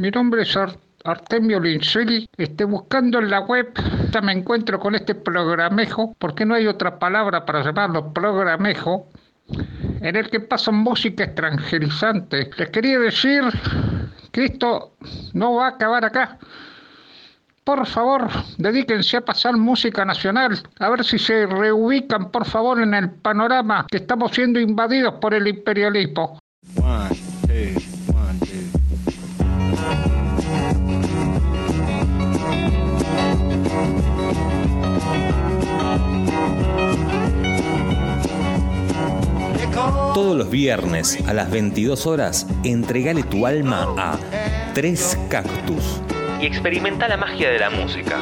Mi nombre es Artemio Lincel. Esté buscando en la web, ya me encuentro con este programejo, porque no hay otra palabra para llamarlo programejo, en el que pasan música extranjerizante. Les quería decir que esto no va a acabar acá. Por favor, dedíquense a pasar música nacional, a ver si se reubican, por favor, en el panorama que estamos siendo invadidos por el imperialismo. Todos los viernes a las 22 horas, entregale tu alma a Tres Cactus y experimenta la magia de la música.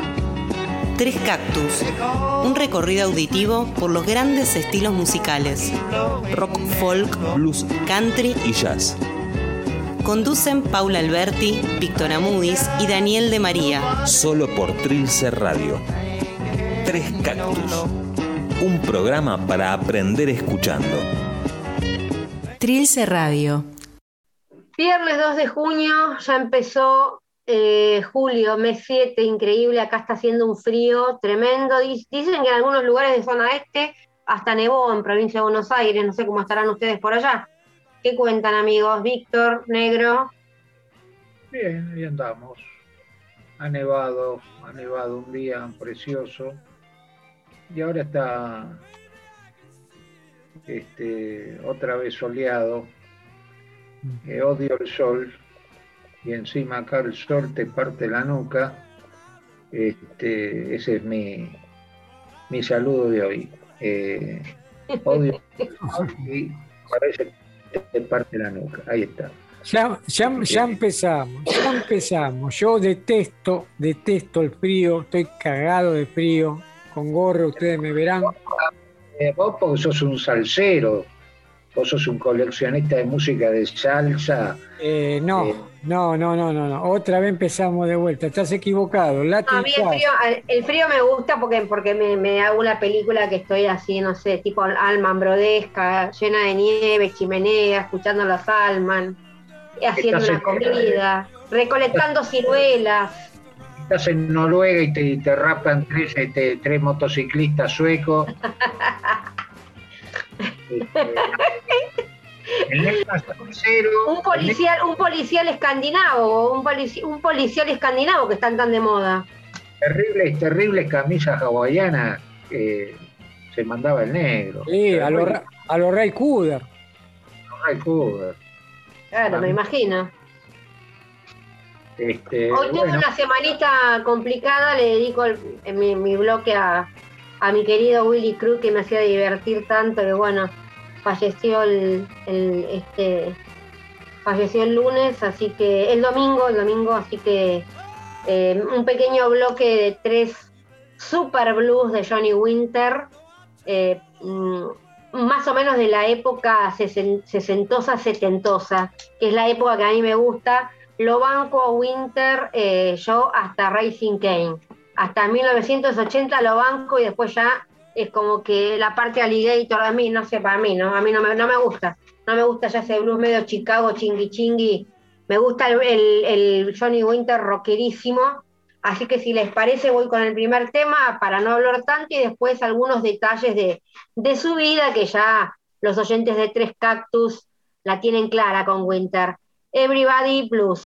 Tres Cactus, un recorrido auditivo por los grandes estilos musicales, rock, folk, blues, country y jazz. Conducen Paula Alberti, Víctor Amudis y Daniel de María. Solo por Trilce Radio. Tres Cactus, un programa para aprender escuchando. Trilce Radio. Viernes 2 de junio ya empezó eh, julio, mes 7, increíble, acá está haciendo un frío tremendo. Dicen que en algunos lugares de zona este hasta nevó en provincia de Buenos Aires, no sé cómo estarán ustedes por allá. ¿Qué cuentan amigos? Víctor, Negro. Bien, ahí andamos. Ha nevado, ha nevado un día precioso. Y ahora está este, otra vez soleado. Eh, odio el sol, y encima acá el sol te parte la nuca, este, ese es mi, mi saludo de hoy. Eh, odio y parece que te parte la nuca. Ahí está. Ya, ya, empezamos, ya empezamos. Yo detesto, detesto el frío, estoy cagado de frío, con gorro, ustedes me verán. Eh, vos porque sos un salsero, vos sos un coleccionista de música de salsa. Eh, no, no, no, no, no, no. Otra vez empezamos de vuelta. Estás equivocado. a mí el frío, me gusta porque, porque me, hago una película que estoy así, no sé, tipo Alman Brodesca, llena de nieve, chimenea, escuchando las Alman, haciendo una comida, recolectando ciruelas. Estás en Noruega y te, te rapan tres, este, tres motociclistas suecos. Este, un policial, un policial escandinavo, un, un policial escandinavo que están tan de moda. Terribles, terribles camisas hawaianas que se mandaba el negro. Sí, a los a lo Ray Cooder. Ray Cooder. Claro, me imagino. Este, Hoy tuve una semanita complicada, le dedico en mi, mi bloque a, a mi querido Willy Cruz que me hacía divertir tanto que bueno, falleció el, este falleció el lunes, así que el domingo, el domingo, así que eh, un pequeño bloque de tres super blues de Johnny Winter, eh, mm, más o menos de la época sesentosa, setentosa, que es la época que a mí me gusta. Lo banco Winter, eh, yo hasta Racing Kane. Hasta 1980 lo banco y después ya es como que la parte alligator a mí, no sé, para mí, ¿no? A mí no me, no me gusta. No me gusta ya ese blues medio Chicago, chingui chingui. Me gusta el, Johnny Winter rockerísimo. Así que si les parece, voy con el primer tema para no hablar tanto y después algunos detalles de, de su vida que ya los oyentes de Tres Cactus la tienen clara con Winter. Everybody Blues.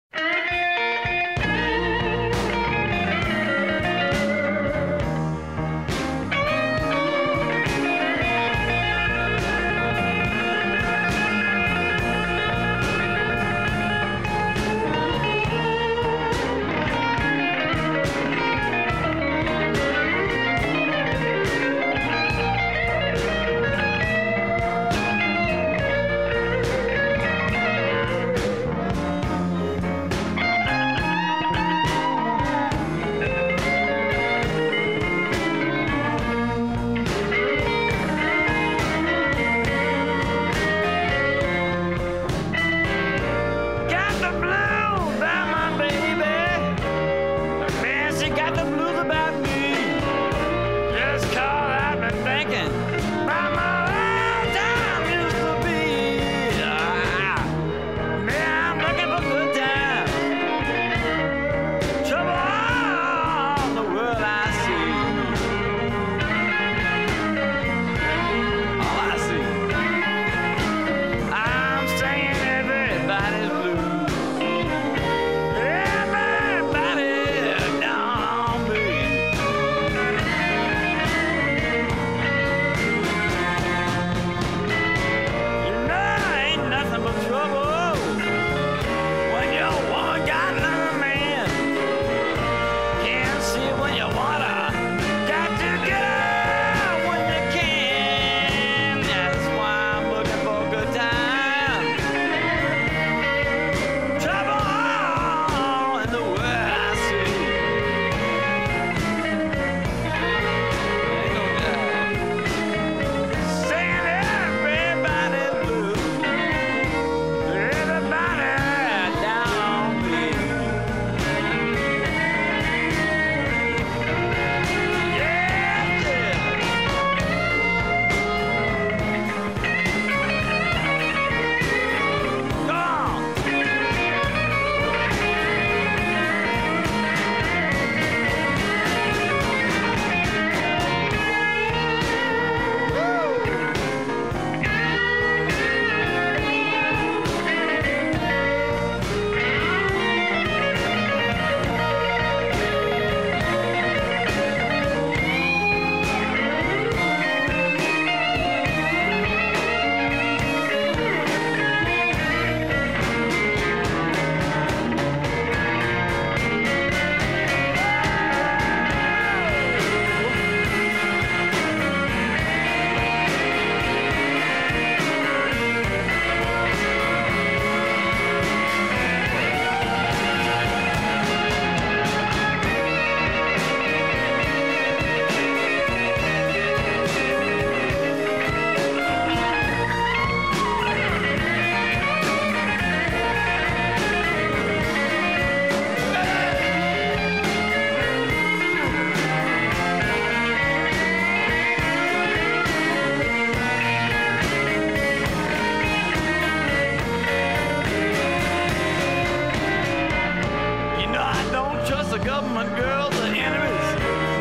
government girls are enemies.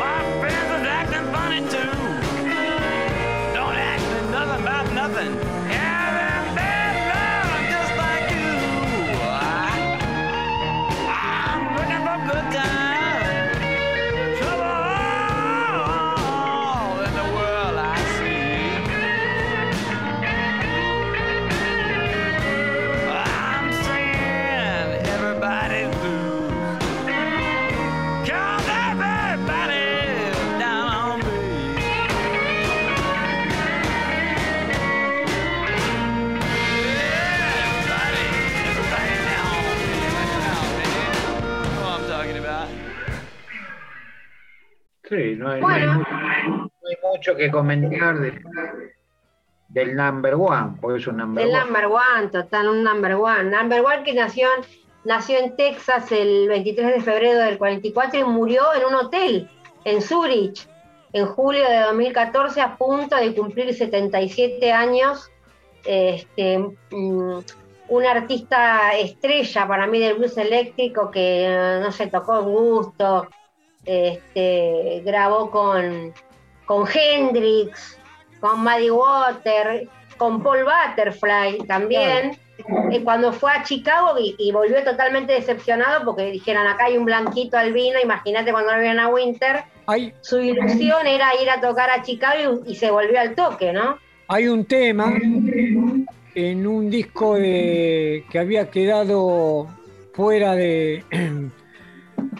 My friends are acting funny too. Don't ask me nothing about nothing. Yeah. Que comentar del number one, porque es un number one. El number one, total, un number one. Number one que nació, nació en Texas el 23 de febrero del 44 y murió en un hotel en Zurich en julio de 2014 a punto de cumplir 77 años. Este, mm, un artista estrella para mí del blues eléctrico que no se tocó en gusto, este, grabó con con Hendrix, con Maddie Water, con Paul Butterfly también. Eh, cuando fue a Chicago y, volvió totalmente decepcionado porque dijeron acá hay un blanquito albino, imagínate cuando lo vieron a Winter, su ilusión era ir a tocar a Chicago y, se volvió al toque, ¿no? Hay un tema en un disco de, que había quedado fuera de,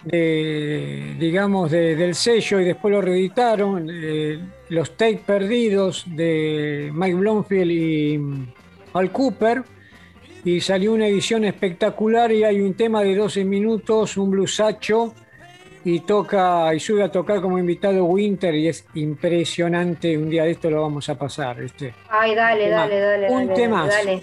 de, digamos, del sello y después lo reeditaron, eh, los tapes perdidos de Mike Blomfield y Al Cooper, y salió una edición espectacular y hay un tema de 12 minutos, un bluesacho, y toca y sube a tocar como invitado Winter y es impresionante, un día de esto lo vamos a pasar, ¿viste? Ay, dale, dale, dale. Un tema. Dale.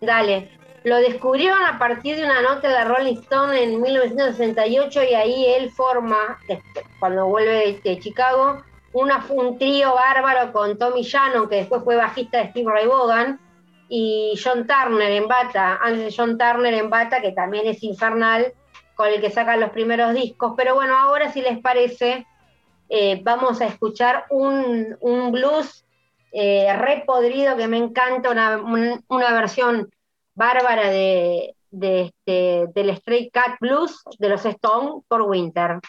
Dale. Lo descubrieron a partir de una nota de Rolling Stone en 1968 y ahí él forma, cuando vuelve de Chicago, una, un trío bárbaro con Tommy Shannon, que después fue bajista de Steve Ray Vaughan, y John Turner en bata, antes de John Turner en bata, que también es infernal, con el que sacan los primeros discos. Pero bueno, ahora si les parece, eh, vamos a escuchar un, blues eh, repodrido que me encanta, una, una versión bárbara de, de este, del Stray Cat Blues de los Stone por Winter.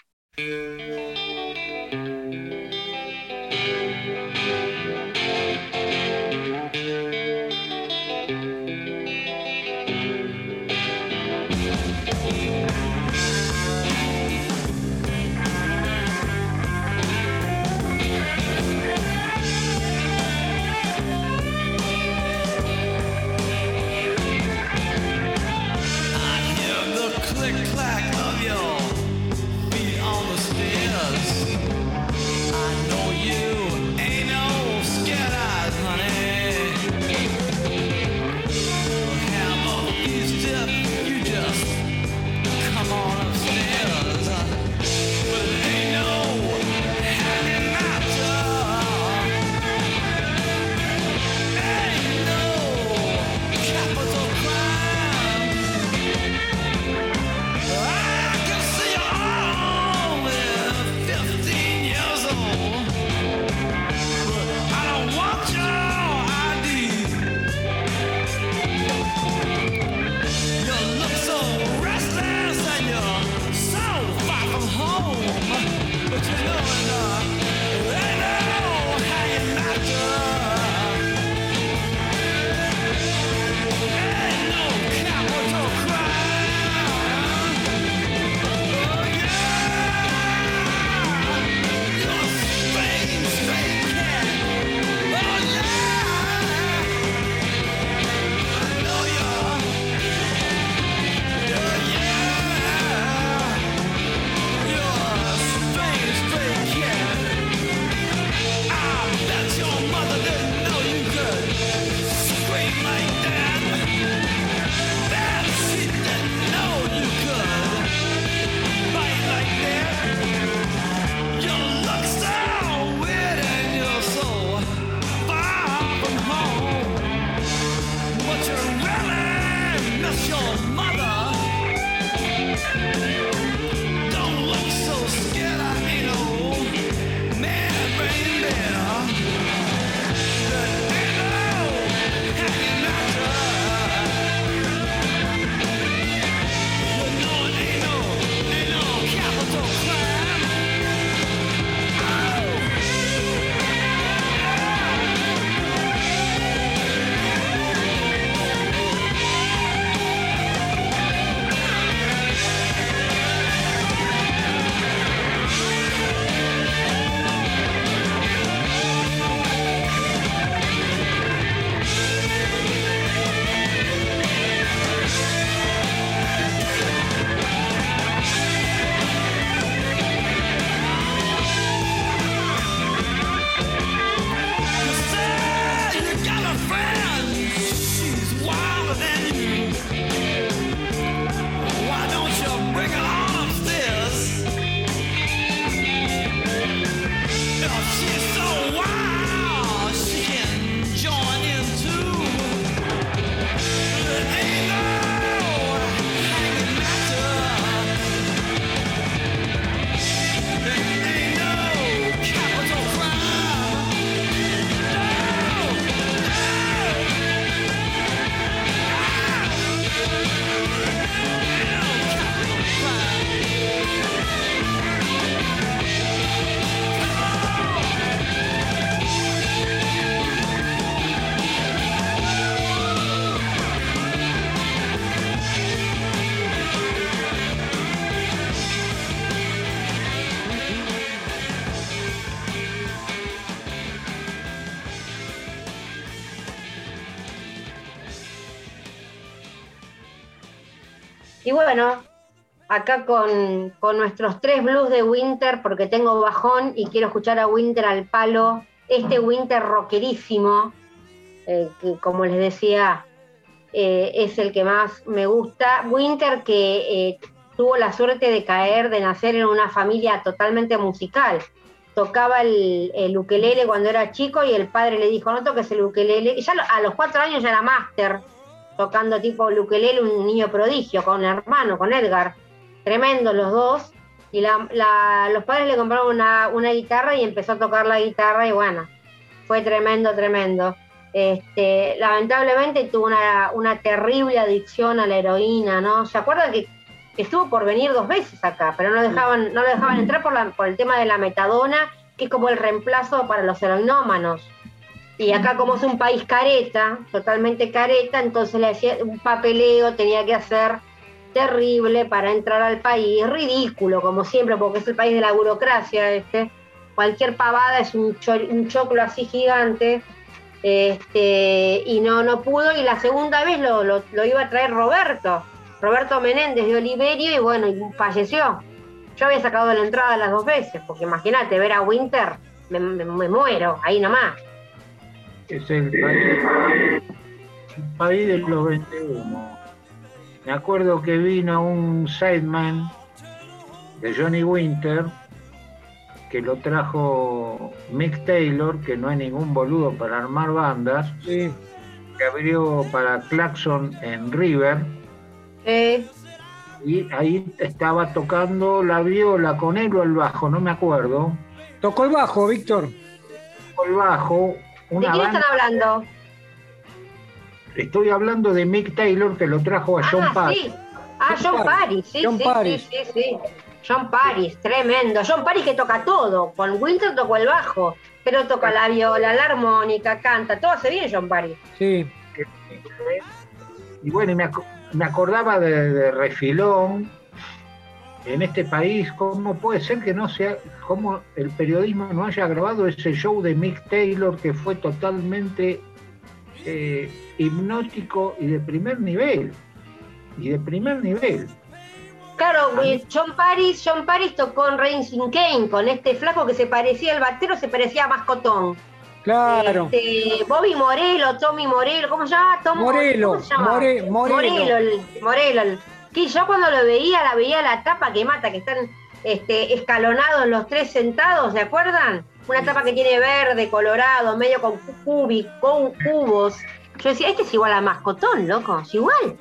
Acá con, nuestros tres blues de Winter, porque tengo bajón y quiero escuchar a Winter al palo, este Winter rockerísimo, eh, que como les decía, eh, es el que más me gusta. Winter que eh, tuvo la suerte de caer, de nacer en una familia totalmente musical. Tocaba el, el, ukelele cuando era chico y el padre le dijo, no toques el ukelele. Y ya a los cuatro años ya era máster, tocando tipo el ukelele, un niño prodigio, con hermano, con Edgar. Tremendo los dos. Y los padres le compraron una, una guitarra y empezó a tocar la guitarra y bueno, fue tremendo, tremendo. Este, lamentablemente tuvo una, una, terrible adicción a la heroína, ¿no? ¿Se acuerdan que estuvo por venir dos veces acá, pero no dejaban, no lo dejaban entrar por, la, por el tema de la metadona, que es como el reemplazo para los heroinómanos. Y acá como es un país careta, totalmente careta, entonces le hacía un papeleo, tenía que hacer terrible para entrar al país, ridículo como siempre, porque es el país de la burocracia, este. Cualquier pavada es un, un choclo así gigante, este, y no, no pudo, y la segunda vez lo, lo, lo iba a traer Roberto, Roberto Menéndez de Oliverio y bueno, y falleció. Yo había sacado la entrada las dos veces, porque imagínate, ver a Winter, me, muero, ahí nomás. Es el país, de los 21. Me acuerdo que vino un sideman de Johnny Winter, que lo trajo Mick Taylor, que no hay ningún boludo para armar bandas, que abrió para Claxon en River y ahí estaba tocando la viola con él o el bajo, no me acuerdo. Tocó el bajo, Víctor. Tocó el bajo. Una ¿De quién están hablando? Estoy hablando de Mick Taylor que lo trajo a ah, John Paris. Ah, John, Paris, sí, John sí, Paris. sí, sí, John Paris, tremendo. John Paris que toca todo. Con Winter tocó el bajo, pero toca la viola, la armónica, canta, todo hace bien John Paris. Sí. Y bueno, y me, me acordaba de, Refilón, en este país, ¿cómo puede ser que no sea, cómo el periodismo no haya grabado ese show de Mick Taylor que fue totalmente eh, hipnótico y de primer nivel? Y de primer nivel. Claro, John Paris, John Paris tocó en Racing Kane con este flaco que se parecía al batero, se parecía a Mascotón. Claro. Este, Bobby Morelo, Tommy Morelo, ¿cómo se llama? Morelo, Morelo. Morelo. Morelo, Que yo cuando lo veía, la veía la tapa que mata, que están este, escalonados los tres sentados, ¿se acuerdan? Una tapa que tiene verde, colorado, medio con cubi, con cubos. Yo decía, este es igual a mascotón, loco, es igual.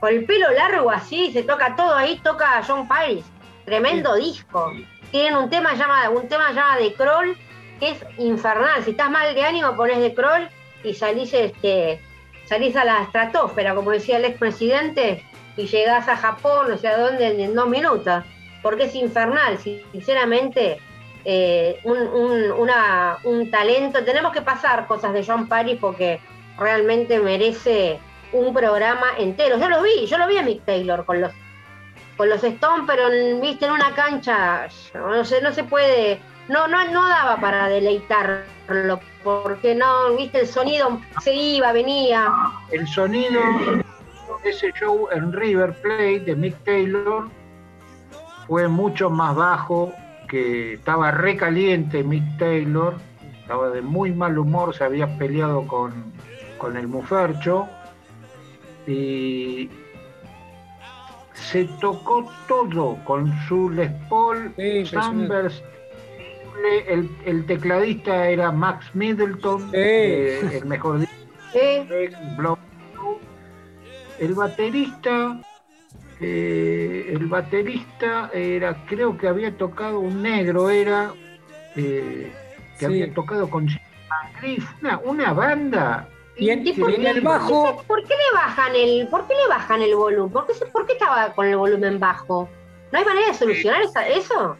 Con el pelo largo así, se toca todo ahí, toca John Paris. Tremendo disco. Tienen un tema llamado, un tema llamado de Kroll es infernal. Si estás mal de ánimo, pones de crawl y salís, este, salís a la estratosfera, como decía el expresidente, y llegás a Japón, no sé a dónde, en dos minutos. Porque es infernal, sinceramente. Eh, un, talento. Tenemos que pasar cosas de John Paris porque realmente merece un programa entero. Yo lo vi, yo lo vi a Mick Taylor con los con los Stones, pero viste en una cancha, no sé, no se puede no, no, no daba para deleitarlo, porque no, viste, el sonido se iba, venía. El sonido, ese show en River Plate de Mick Taylor fue mucho más bajo, que estaba recaliente Mick Taylor, estaba de muy mal humor, se había peleado con, el Mufercho y se tocó todo con su Les Paul, sí, el, tecladista era Max Middleton, eh, el mejor El baterista, eh, el baterista era, creo que había tocado un negro, era eh, que había tocado con una, una banda y, en, el bajo. ¿Por qué le bajan el, por qué le bajan el volumen? ¿Por qué, ¿Por qué estaba con el volumen bajo? ¿No hay manera de solucionar eso?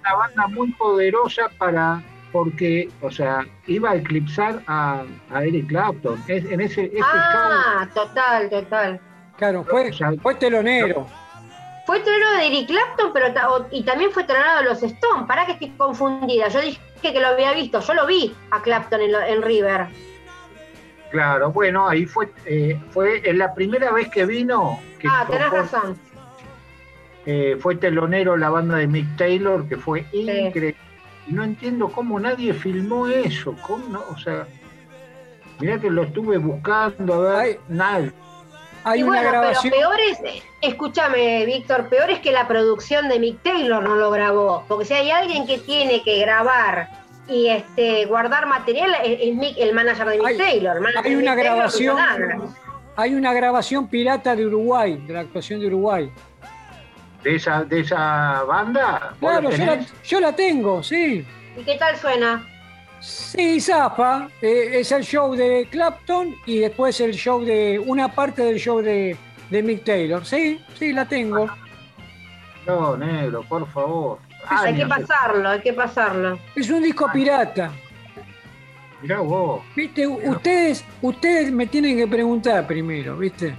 una banda muy poderosa para porque, o sea, iba a eclipsar a, Eric Clapton. en ese, ah, total, total. Claro, fue, fue telonero. Fue telonero de Eric Clapton, pero y también fue telonero de los Stones. Para que estoy confundida. Yo dije que lo había visto. Yo lo vi a Clapton en, River. Claro, bueno, ahí fue, eh, fue la primera vez que vino. ah, tenés razón. Eh, fue telonero la banda de Mick Taylor, que fue increíble. No entiendo cómo nadie filmó eso. ¿Cómo O sea, mirá que lo estuve buscando, a ver, nadie. Hay una grabación. Pero peor es, escúchame, Víctor, peor es que la producción de Mick Taylor no lo grabó. Porque si hay alguien que tiene que grabar y este guardar material es, Mick, el manager de Mick Taylor. Hay una grabación. hay una grabación pirata de Uruguay, de la actuación de Uruguay. ¿De esa, de esa banda? Claro, yo la, tengo, sí. ¿Y qué tal suena? Sí, Zapa. Eh, es el show de Clapton y después el show de. una parte del show de, de Mick Taylor. Sí, sí, la tengo. No, negro, por favor hay que pasarlo, hay que pasarlo. Es un disco pirata. Mirá vos. Viste, ustedes, ustedes me tienen que preguntar primero, ¿viste?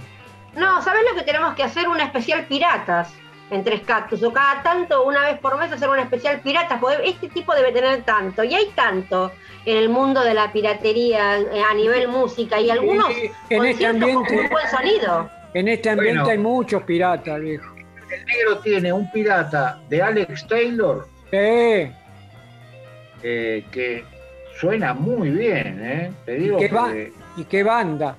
No, ¿sabes lo que tenemos que hacer? Una especial piratas en Tres Cactus. O cada tanto, una vez por mes, hacer una especial piratas. Porque este tipo debe tener tanto. Y hay tanto en el mundo de la piratería eh, a nivel música. Y algunos en este ambiente, con buen sonido. En este ambiente hay muchos piratas, viejo el negro tiene un pirata de Alex Taylor. Eh, que suena muy bien, ¿eh? Te digo ¿Y qué, ¿Y qué banda?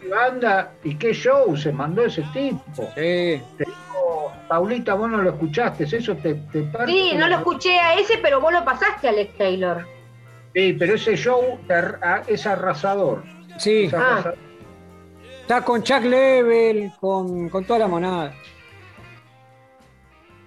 ¿Qué banda y qué show se mandó ese tipo? Sí. Te digo, Paulita, vos no lo escuchaste, eso te, te Sí, no lo escuché a ese, pero vos lo pasaste, Alex Taylor. Sí, pero ese show es arrasador. Sí. Ah. Está con Chuck Level, con, con toda la monada.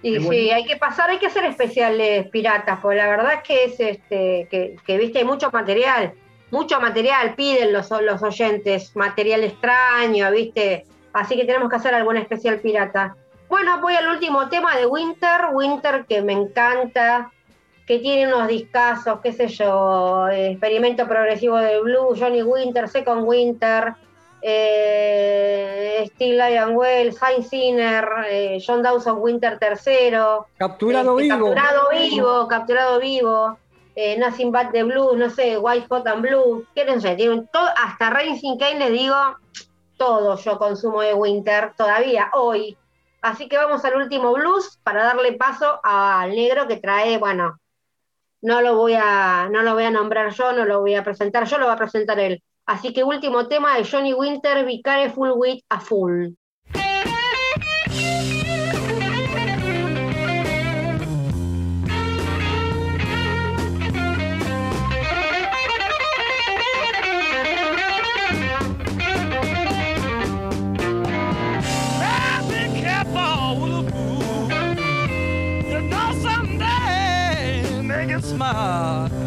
Y sí, hay que pasar, hay que hacer especiales piratas, porque la verdad es que es este, que, viste, hay mucho material, mucho material, piden los, los oyentes, material extraño, viste, así que tenemos que hacer algún especial pirata. Bueno, voy al último tema de Winter, Winter que me encanta, que tiene unos discazos, qué sé yo, experimento progresivo de Blue, Johnny Winter, Second Winter, eh, Steve Lyon Wells, Heinz Sinner, eh, John Dawson Winter III. Capturado este, vivo. Capturado vivo, capturado vivo. Eh, Nothing But the Blue, no sé, White Hot and Blue. sé, tienen hasta Racing Kane les digo, todo yo consumo de Winter, todavía, hoy. Así que vamos al último blues para darle paso al negro que trae, bueno, no lo voy a, no lo voy a nombrar yo, no lo voy a presentar yo, lo va a presentar él. Así que último tema de Johnny Winter, Be Careful With a Fool. Ah.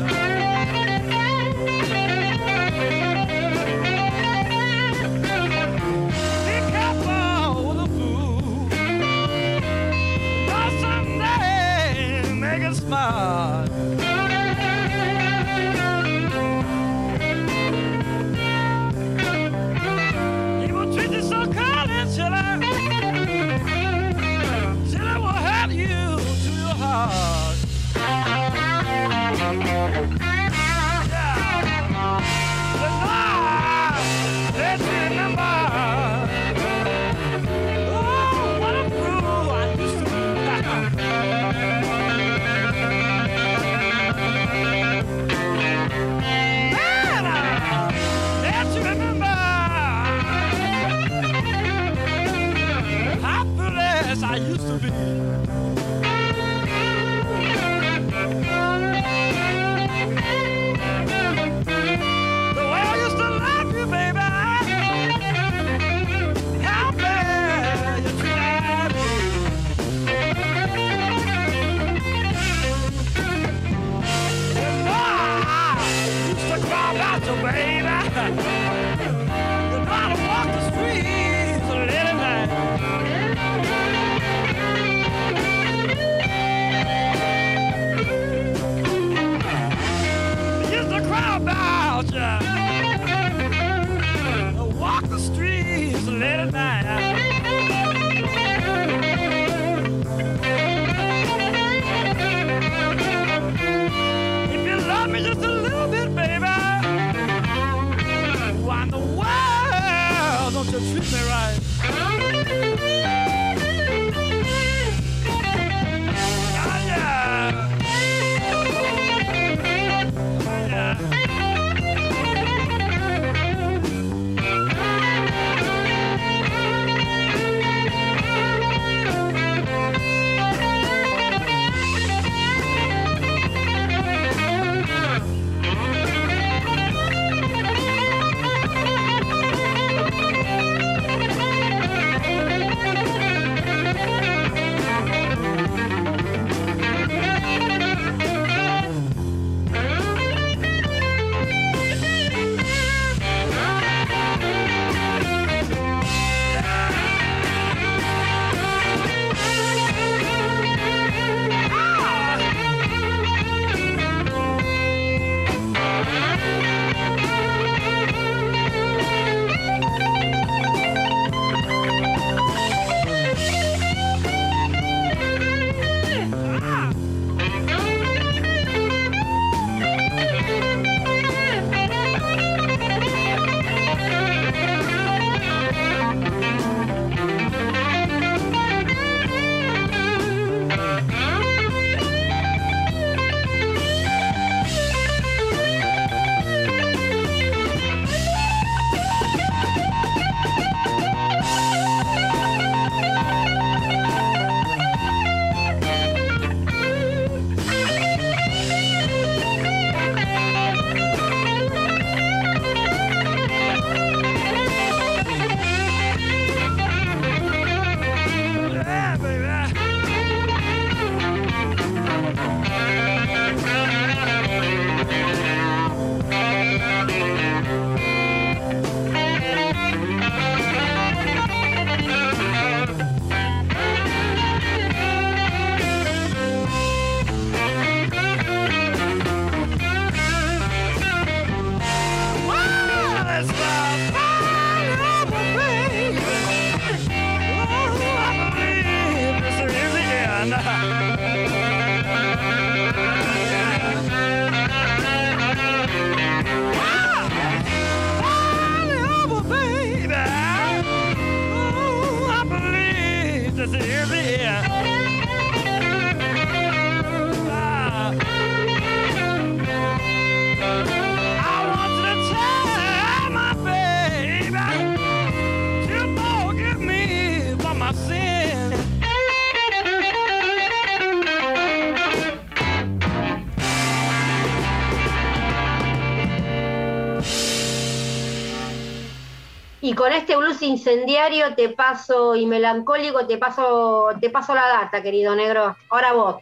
Con este blues incendiario te paso y melancólico te paso te paso la data, querido negro. Ahora vos.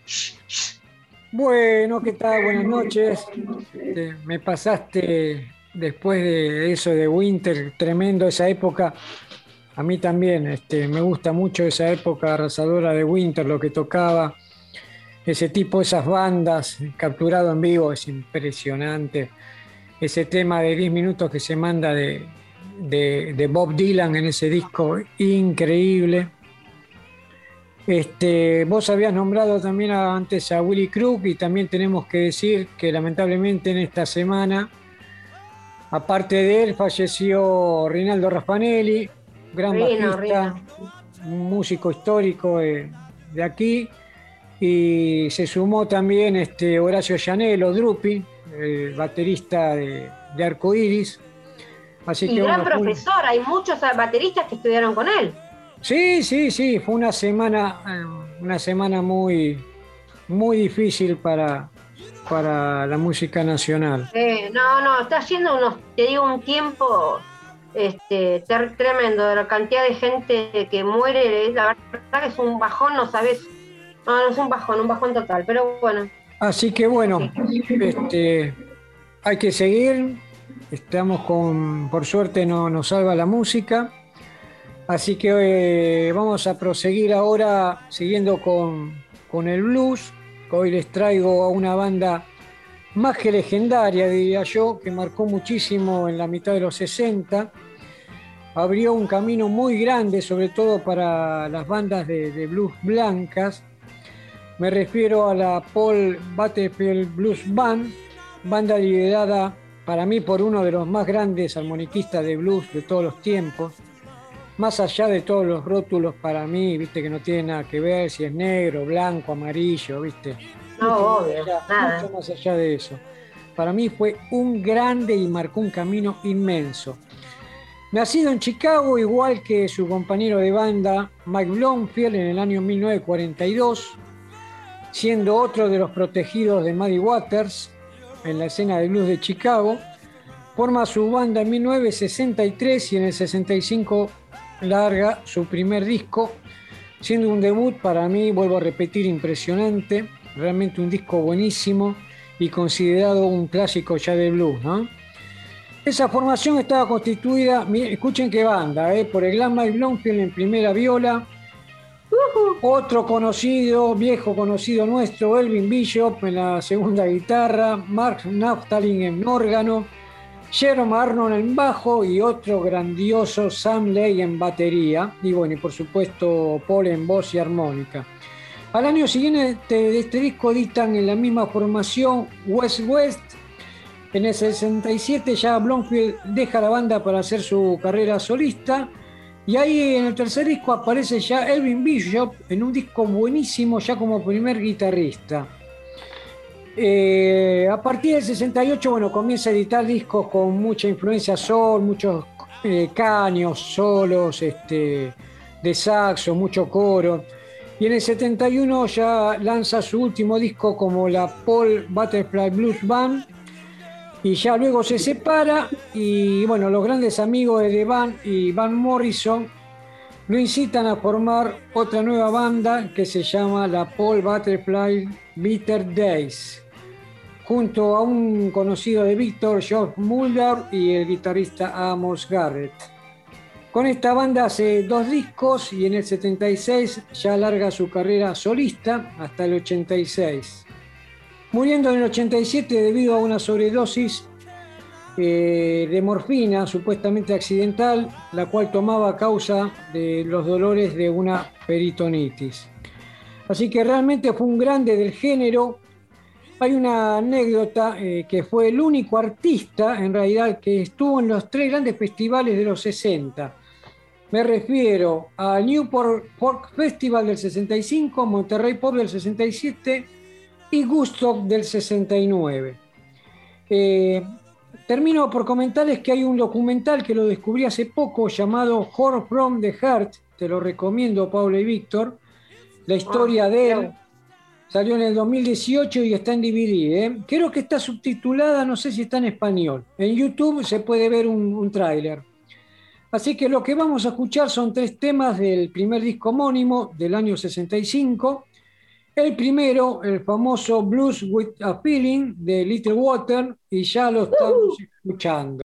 Bueno, ¿qué tal? Buenas noches. Me pasaste después de eso de Winter, tremendo esa época. A mí también, este, me gusta mucho esa época arrasadora de Winter, lo que tocaba, ese tipo, esas bandas, capturado en vivo, es impresionante. Ese tema de 10 minutos que se manda de, de, Bob Dylan en ese disco increíble. Este, vos habías nombrado también antes a Willy Crook y también tenemos que decir que lamentablemente en esta semana, aparte de él, falleció Rinaldo Raffanelli, gran bajista, músico histórico de, aquí, y se sumó también este Horacio Llanelo, Drupi, el baterista de, de Arcoiris, y gran profesor, hay muchos bateristas que estudiaron con él. Sí, sí, sí, fue una semana, eh, una semana muy, muy difícil para, para la música nacional. no, no, está haciendo unos, te digo, un tiempo este, tremendo de la cantidad de gente que muere, la verdad que es un bajón, no sabes, no, no es un bajón, un bajón total, pero bueno. Así que bueno, este, hay que seguir, Estamos con, por suerte no, nos salva la música. Así que eh, vamos a proseguir ahora siguiendo con, con, el blues. Hoy les traigo a una banda más que legendaria, diría yo, que marcó muchísimo en la mitad de los 60. Abrió un camino muy grande, sobre todo para las bandas de, de blues blancas. Me refiero a la Paul Butterfield Blues Band, banda liderada para mí por uno de los más grandes armoniquistas de blues de todos los tiempos, más allá de todos los rótulos para mí, viste que no tiene nada que ver si es negro, blanco, amarillo, viste. No, obvio, Mucho más allá de eso. Para mí fue un grande y marcó un camino inmenso. Nacido en Chicago, igual que su compañero de banda Mike Blomfield en el año 1942, siendo otro de los protegidos de Muddy Waters, en la escena de blues de Chicago. Forma su banda en 1963 y en el 65 larga su primer disco, siendo un debut para mí, vuelvo a repetir, impresionante, realmente un disco buenísimo y considerado un clásico ya de blues. Esa formación estaba constituida, escuchen qué banda, ¿eh? por el Glam Blomfield en primera viola, otro conocido, viejo conocido nuestro, Elvin Bishop en la segunda guitarra, Mark Naftalin en órgano, Jerome Arnold en bajo y otro grandioso Sam Ley en batería. Y bueno, y por supuesto Paul en voz y armónica. Al año siguiente de este disco editan en la misma formación West West. En el 67 ya Blomfield deja la banda para hacer su carrera solista y ahí en el tercer disco aparece ya Elvin Bishop en un disco buenísimo ya como primer guitarrista. Eh, a partir del 68, bueno, comienza a editar discos con mucha influencia sol, muchos eh, caños, solos, este, de saxo, mucho coro. Y en el 71 ya lanza su último disco como la Paul Butterfly Blues Band, y ya luego se separa y bueno, los grandes amigos de Van y Van Morrison lo incitan a formar otra nueva banda que se llama la Paul Butterfly Bitter Days, junto a un conocido de Víctor, George Mulder y el guitarrista Amos Garrett. Con esta banda hace dos discos y en el 76 ya larga su carrera solista hasta el 86 muriendo en el 87 debido a una sobredosis eh, de morfina supuestamente accidental, la cual tomaba a causa de los dolores de una peritonitis. Así que realmente fue un grande del género. Hay una anécdota eh, que fue el único artista en realidad que estuvo en los tres grandes festivales de los 60. Me refiero al Newport Folk Festival del 65, Monterrey Pop del 67 y Gusto del 69. Eh, termino por comentarles que hay un documental que lo descubrí hace poco llamado Horror from the Heart, te lo recomiendo Pablo y Víctor, la historia de él. Salió en el 2018 y está en DVD. ¿eh? Creo que está subtitulada, no sé si está en español. En YouTube se puede ver un, un tráiler. Así que lo que vamos a escuchar son tres temas del primer disco homónimo del año 65. El primero, el famoso Blues with a Feeling de Little Water, y ya lo estamos escuchando.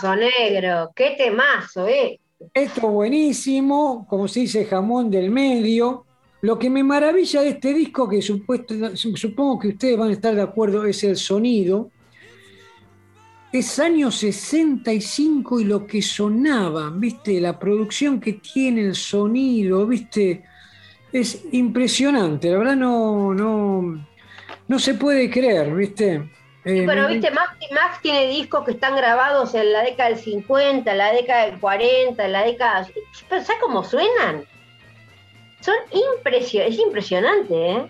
Temazo, negro, qué temazo, eh. Esto buenísimo, como se dice, jamón del medio. Lo que me maravilla de este disco, que supuesto, supongo que ustedes van a estar de acuerdo, es el sonido. Es año 65 y lo que sonaba, ¿viste? La producción que tiene el sonido, ¿viste? Es impresionante, la verdad no, no, no se puede creer, ¿viste? Sí, pero viste, Max, Max tiene discos que están grabados en la década del 50, en la década del 40, en la década. Pero ¿Sabes cómo suenan? Son impresionantes, es impresionante, ¿eh?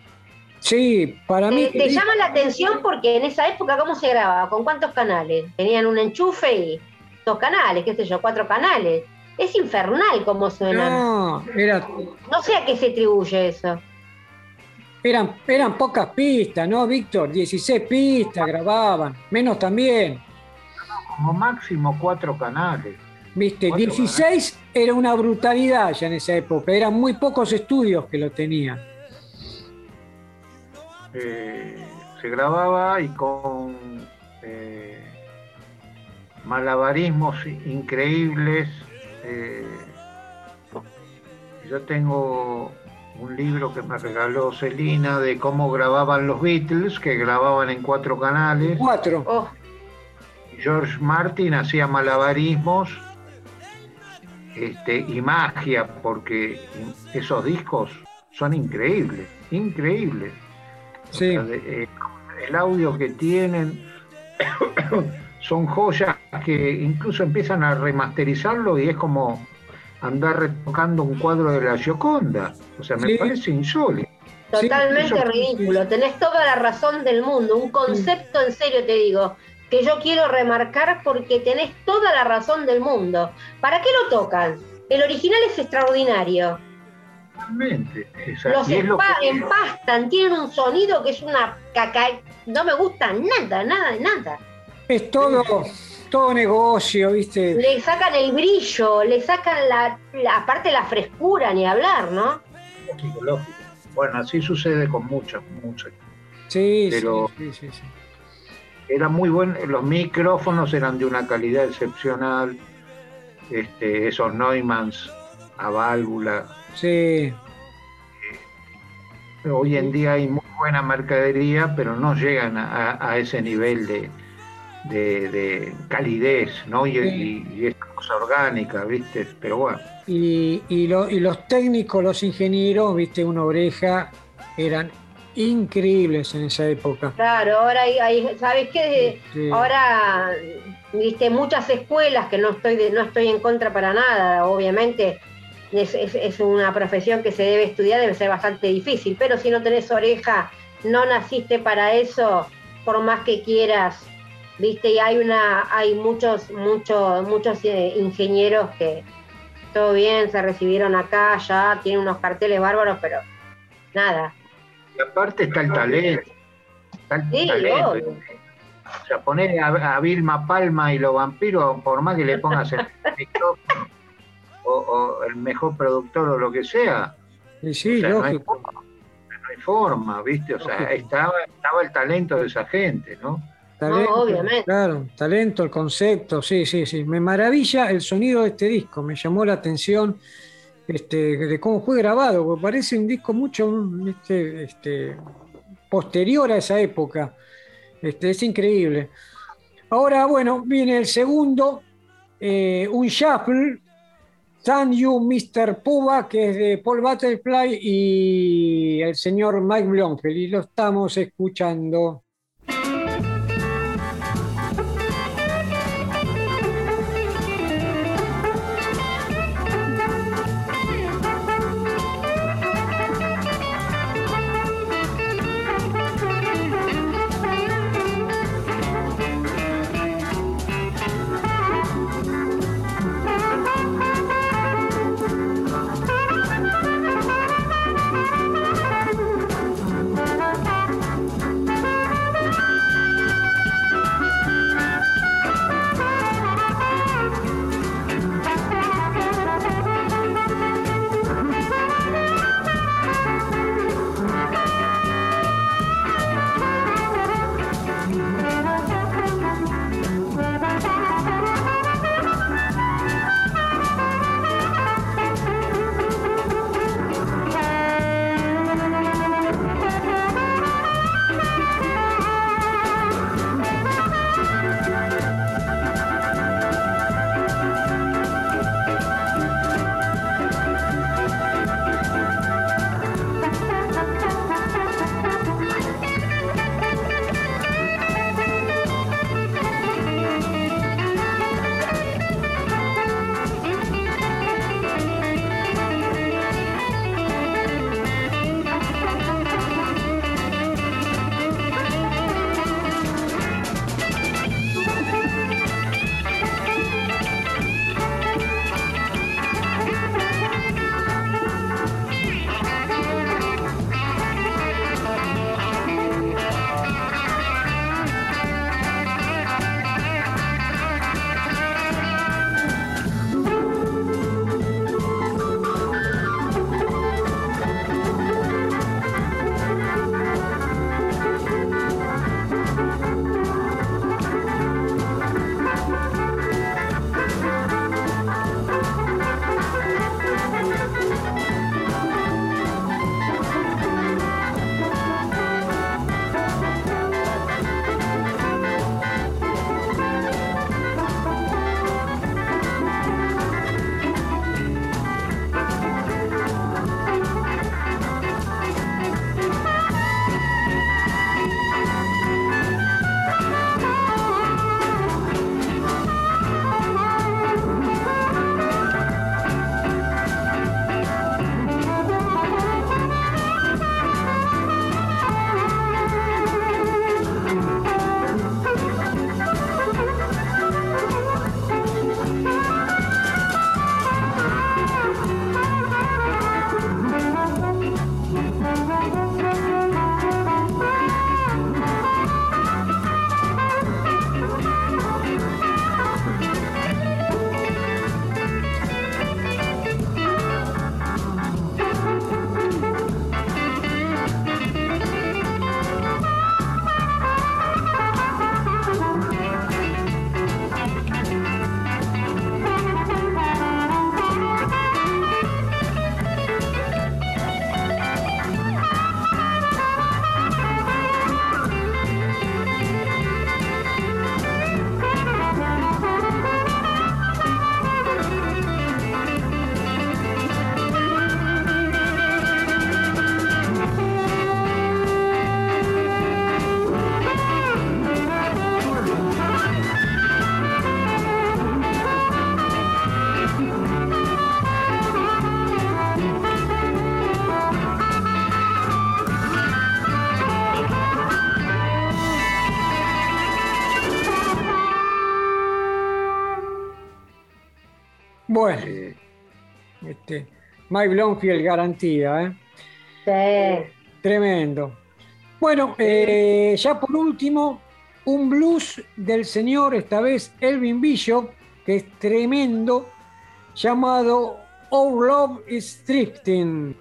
Sí, para mí. Te, te llama la atención porque en esa época, ¿cómo se grababa? ¿Con cuántos canales? Tenían un enchufe y dos canales, qué sé yo, cuatro canales. Es infernal cómo suenan. No, era, No sé a qué se atribuye eso. Eran, eran pocas pistas, ¿no, Víctor? 16 pistas grababan, menos también. Como máximo cuatro canales. Viste, Cuatro 16 era una brutalidad ya en esa época, eran muy pocos estudios que lo tenían. Eh, se grababa y con eh, malabarismos increíbles. eh, yo tengo un libro que me regaló Celina de cómo grababan los Beatles, que grababan en cuatro canales. Cuatro. Oh, George Martin hacía malabarismos este, y magia, porque esos discos son increíbles, increíbles. O Sí, sea, eh, el audio que tienen son joyas que incluso empiezan a remasterizarlo y es como andar retocando un cuadro de la Gioconda. O sea, me Sí. parece insólito. Totalmente ridículo. Tenés toda la razón del mundo. Un concepto, en serio te digo, que yo quiero remarcar porque tenés toda la razón del mundo. ¿Para qué lo tocan? El original es extraordinario. Sea, Los lo empastan, tienen un sonido que es una caca. No me gusta nada, nada, nada. es todo, todo negocio, ¿viste? Le sacan el brillo, le sacan la, la- aparte la frescura, ni hablar, ¿no? lógico, lógico. Bueno, así sucede con muchas, muchas. Sí, Pero- sí, sí, sí, sí. Era muy bueno, los micrófonos eran de una calidad excepcional. Este, esos Neumanns a válvula. Sí, Hoy en día hay muy buena mercadería, pero no llegan a, a ese nivel de, de- de calidez, ¿no? Y, Sí. y- y esta cosa orgánica, ¿viste? Pero bueno, Y, y lo- y los técnicos, los ingenieros, viste, una oreja, eran increíbles en esa época. Claro, ahora hay, hay- ¿sabes qué? Sí. Ahora, viste, muchas escuelas que no estoy de- no estoy en contra para nada, obviamente es, es- es una profesión que se debe estudiar, debe ser bastante difícil, pero si no tenés oreja, no naciste para eso, por más que quieras, viste, y hay una, hay muchos, muchos, muchos eh, ingenieros que todo bien, se recibieron acá, ya tienen unos carteles bárbaros, pero nada. y aparte está el talento. Está el Sí, talento. obvio. O sea, poner a, a Vilma Palma y los vampiros, por más que le pongas el micrófono o, o el mejor productor o lo que sea, sí, o sea, no hay lógico. forma, no hay forma, ¿viste? O sea, Lógico. estaba, estaba el talento de esa gente, ¿no? Talento, No, obviamente. Claro, talento, el concepto, sí, sí, sí. Me maravilla el sonido de este disco, me llamó la atención este, de cómo fue grabado, porque parece un disco mucho este, este, posterior a esa época. Este, es increíble. Ahora, bueno, viene el segundo, eh, un shuffle, Thank You, Mr. Puba, que es de Paul Butterfly y el señor Mike Blomfield, y lo estamos escuchando. Mike Blomfield garantía, ¿eh? Sí. Tremendo. Bueno, eh, ya por último, un blues del señor, esta vez Elvin Bishop, que es tremendo, llamado Our Love is Drifting.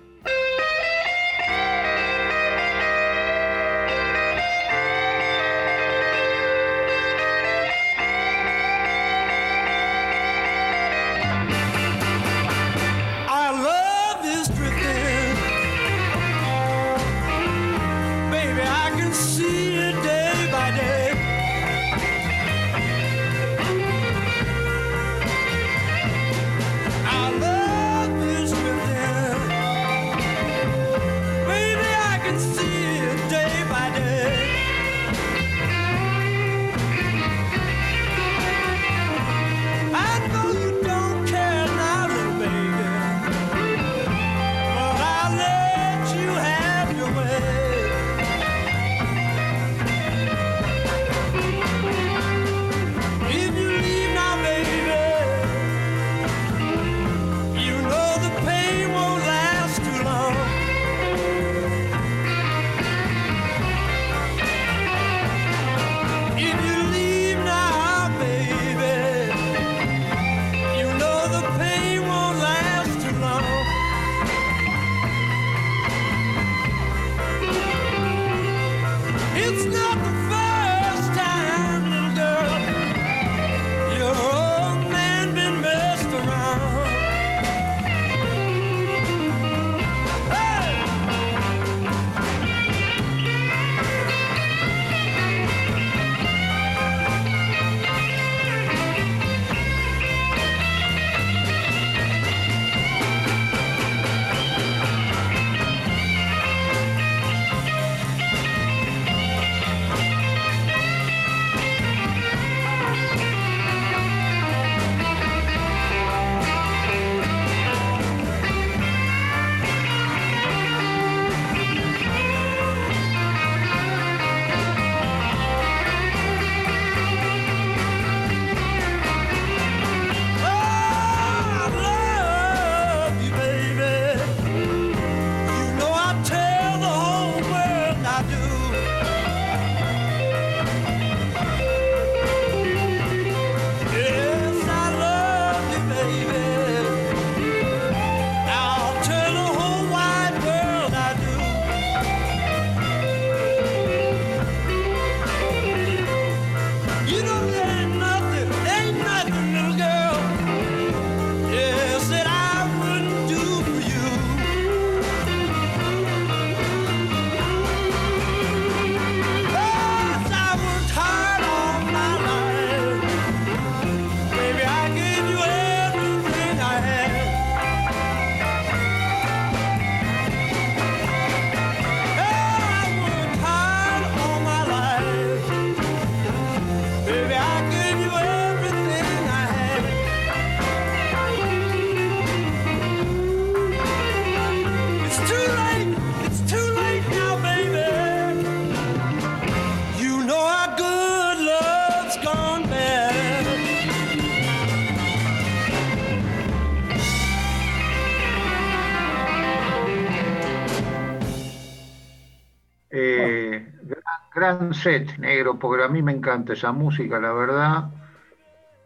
Set, negro, porque a mí me encanta esa música, la verdad.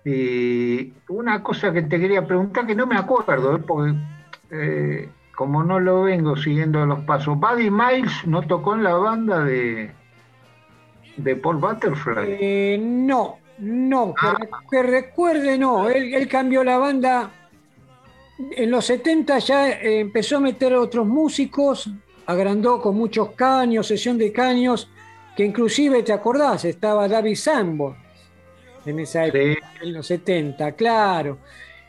Y una cosa que te quería preguntar, que no me acuerdo, ¿eh? porque eh, como no lo vengo siguiendo los pasos, Buddy Miles no tocó en la banda de, de Paul Butterfly. Eh, no, no, que, re- que recuerde, no. Él, él cambió la banda. En los 70 ya empezó a meter a otros músicos, agrandó con muchos caños, sesión de caños, que inclusive, ¿te acordás? Estaba David Sanborn en esa época, en los 70, claro.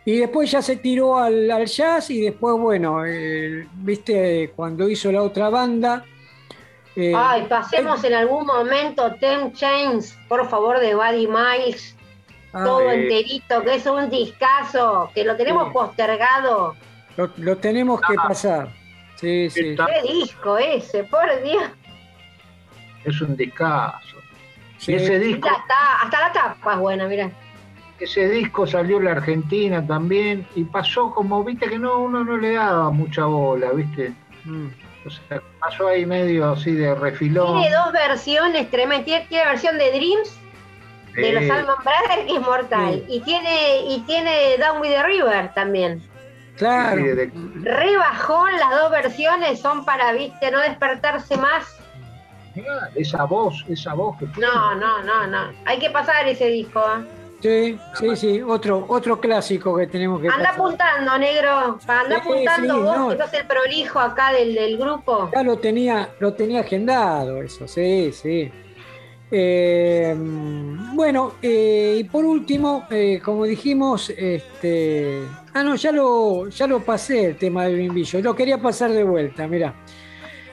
Y después ya se tiró al, al jazz y después, bueno, eh, viste, cuando hizo la otra banda. eh, Ay, pasemos en algún momento Ten Chains, por favor, de Buddy Miles. ah, todo eh. enterito, que es un discazo, que lo tenemos postergado. lo, lo tenemos que pasar. Sí, sí. ¿Qué disco ese? Por Dios. Es un discazo. sí. Y ese disco, hasta la tapa es buena, mira. ese disco salió en la Argentina también y pasó como, viste, que no uno no le daba mucha bola, viste. Mm. O sea, pasó ahí medio así de refilón. Tiene dos versiones tremendas. Tiene, tiene versión de Dreams de los Eh, Alman Brothers que es mortal. Y tiene y tiene Down with the River también. Claro. sí, de- Re bajón, las dos versiones son para, viste, no despertarse más. Mirá, esa voz, esa voz que No, no, no, no. Hay que pasar ese disco. ¿eh? Sí, sí, sí, otro, otro clásico que tenemos que Anda pasar. apuntando, negro. Anda Sí, apuntando sí, vos, no. que sos el prolijo acá del, del grupo. Ya lo tenía, lo tenía agendado eso, sí, sí. Eh, bueno, eh, y por último, eh, como dijimos, este, ah no, ya lo, ya lo pasé el tema del bimbillo, lo quería pasar de vuelta, mira.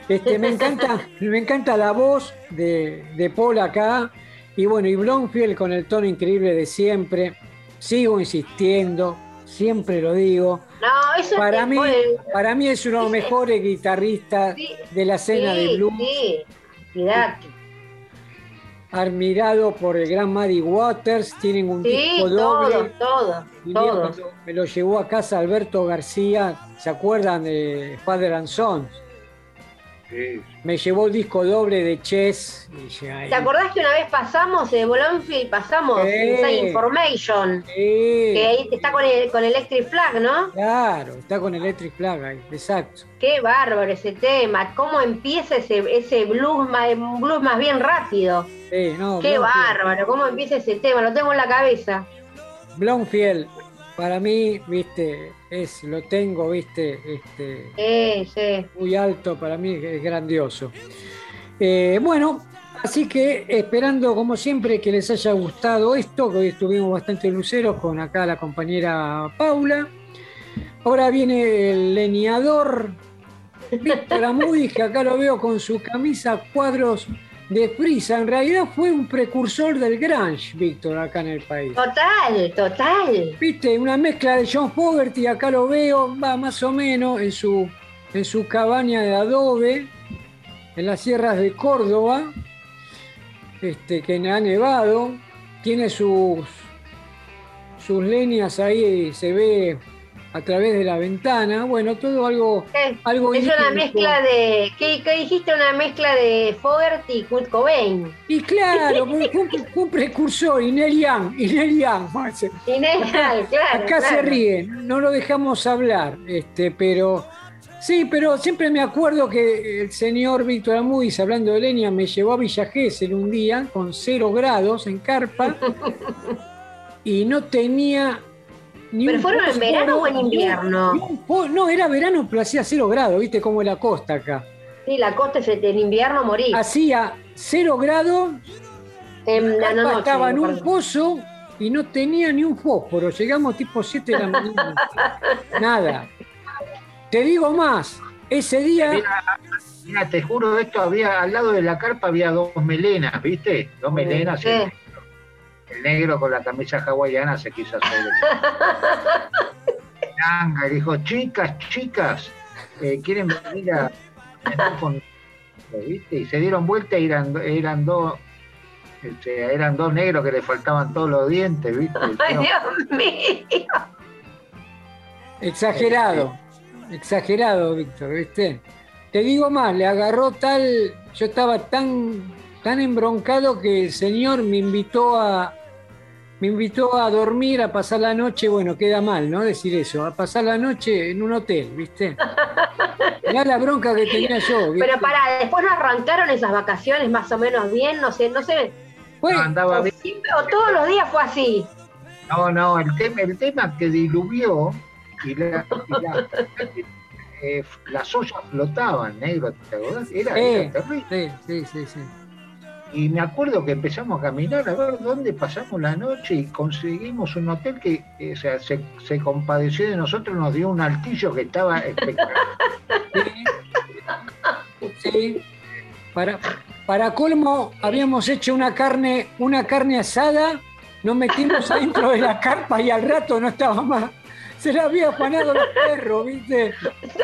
Este, me encanta, me encanta la voz de, de Paul acá, y bueno, y Blomfield con el tono increíble de siempre. Sigo insistiendo, siempre lo digo. No, eso Para es mí, para mí es uno de los mejores guitarristas Sí, de la escena sí, de blues, Sí, cuidate. admirado por el gran Muddy Waters, tienen un Sí, disco todo, doble. todo, todo. cuando Me lo llevó a casa Alberto García, ¿se acuerdan de Father and Sons? Sí, Me llevó el disco doble de Chess. y ¿Te acordás que una vez pasamos de Blomfield, pasamos Sí. Inside Information? sí, Que ahí está con el, con Electric Flag, ¿no? Claro, está con Electric Flag ahí, exacto. Qué bárbaro ese tema. ¿Cómo empieza ese, ese blues, más, blues más bien rápido? Sí, no, Qué Blomfield- bárbaro. ¿Cómo empieza ese tema? Lo tengo en la cabeza. Blomfield, para mí, viste, es, lo tengo, viste, este, Sí, sí. muy alto, para mí es grandioso. Eh, bueno, así que esperando como siempre que les haya gustado esto, que hoy estuvimos bastante luceros con acá la compañera Paula. Ahora viene el leñador Víctor Amudis, que acá lo veo con su camisa cuadros de frisa. En realidad fue un precursor del grunge, Víctor, acá en el país. Total, total. Viste, una mezcla de John Fogerty, acá lo veo, va más o menos en su, en su cabaña de adobe, en las sierras de Córdoba, este, que ha nevado, tiene sus, sus leñas ahí, se ve a través de la ventana, bueno, todo algo, Eh, algo Es una mezcla de. ¿qué, qué dijiste? Una mezcla de Fogerty y Kurt Cobain. Y claro, un, un precursor, y Neil Young, y Neil Young, Inegal, claro. Acá se ríen, no lo dejamos hablar, este, pero sí, pero siempre me acuerdo que el señor Víctor Amudis, hablando de leña, me llevó a Villa Gesell un día con cero grados en carpa y no tenía ni ¿Pero fueron en verano o en invierno? ni un fó- no, era verano, pero hacía cero grados, viste como la costa acá. Sí, la costa es en invierno morir. Hacía cero grados, en la carpa noche. estaba en un pozo y no tenía ni un fósforo. Llegamos tipo 7 de la mañana. Nada. Te digo más, ese día. Mira, te juro esto, había al lado de la carpa había dos melenas, ¿viste? Dos melenas. Sí. El, el negro con la camisa hawaiana se quiso hacer. el- y dijo, chicas, chicas, eh, quieren venir a a- con ¿viste? Y se dieron vuelta y eran, eran dos, este, eran dos negros que le faltaban todos los dientes, ¿viste? Ay, No, Dios mío. Exagerado. Exagerado, Víctor, ¿viste? Te digo más, le agarró tal. Yo estaba tan, tan embroncado que el señor me invitó a. Me invitó a dormir, a pasar la noche, bueno, queda mal, ¿no? Decir eso, a pasar la noche en un hotel, ¿viste? Mirá la bronca que tenía yo. ¿viste? Pero para, después no arrancaron esas vacaciones más o menos bien, no sé, no sé. Fue- no, andaba O, bien. siempre- o todos los días fue así. No, no, el tema, el tema que diluvió y, la- y la- eh, las ollas flotaban, negro, ¿te acordás? Era, Eh. era terrible. Sí, sí, sí, sí. Y me acuerdo que empezamos a caminar a ver dónde pasamos la noche y conseguimos un hotel que eh, o sea, se, se compadeció de nosotros, nos dio un altillo que estaba espectacular. Para, para colmo, habíamos hecho una carne, una carne asada, nos metimos adentro de la carpa y al rato no estaba más, se la había afanado los perros, ¿viste?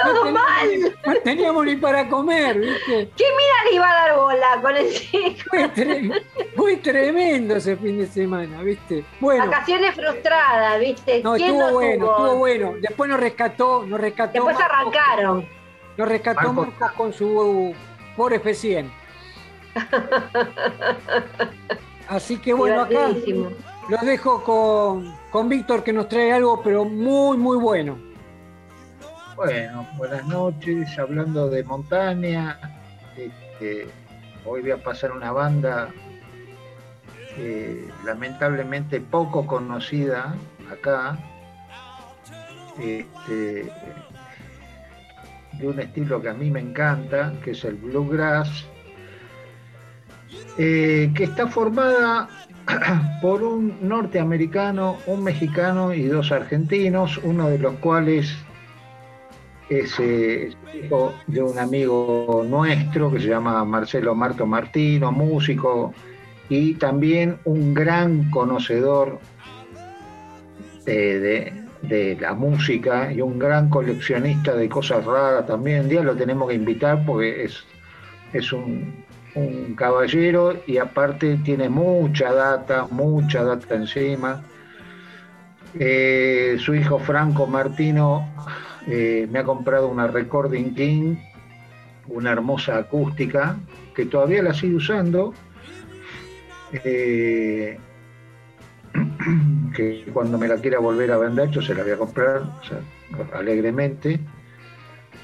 Todo no mal. no teníamos ni para comer, ¿viste? ¿Qué mina le iba a dar bola con el chico? Fue, tre- fue tremendo ese fin de semana, ¿viste? Bueno, Vacaciones frustradas, ¿viste? no, ¿Quién estuvo no bueno, tuvo? estuvo bueno. Después nos rescató, nos rescató. Después Marcos- arrancaron. Nos rescató Marcos. Marcos con su Ford F100. Así que bueno, acá Divertidísimo. Los dejo con, con Víctor que nos trae algo, pero muy, muy bueno. Bueno, buenas noches, hablando de montaña. este, hoy voy a pasar una banda eh, lamentablemente poco conocida acá, este, de un estilo que a mí me encanta, que es el bluegrass, eh, que está formada por un norteamericano, un mexicano y dos argentinos, uno de los cuales es eh, hijo de un amigo nuestro que se llama Marcelo Marto Martino, músico y también un gran conocedor de, de- la música y un gran coleccionista de cosas raras también. Día lo tenemos que invitar porque es, es un, un caballero y aparte tiene mucha data, mucha data encima. Eh, su hijo Franco Martino eh, me ha comprado una Recording King, una hermosa acústica, que todavía la sigue usando. eh, que cuando me la quiera volver a vender, se la voy a comprar alegremente.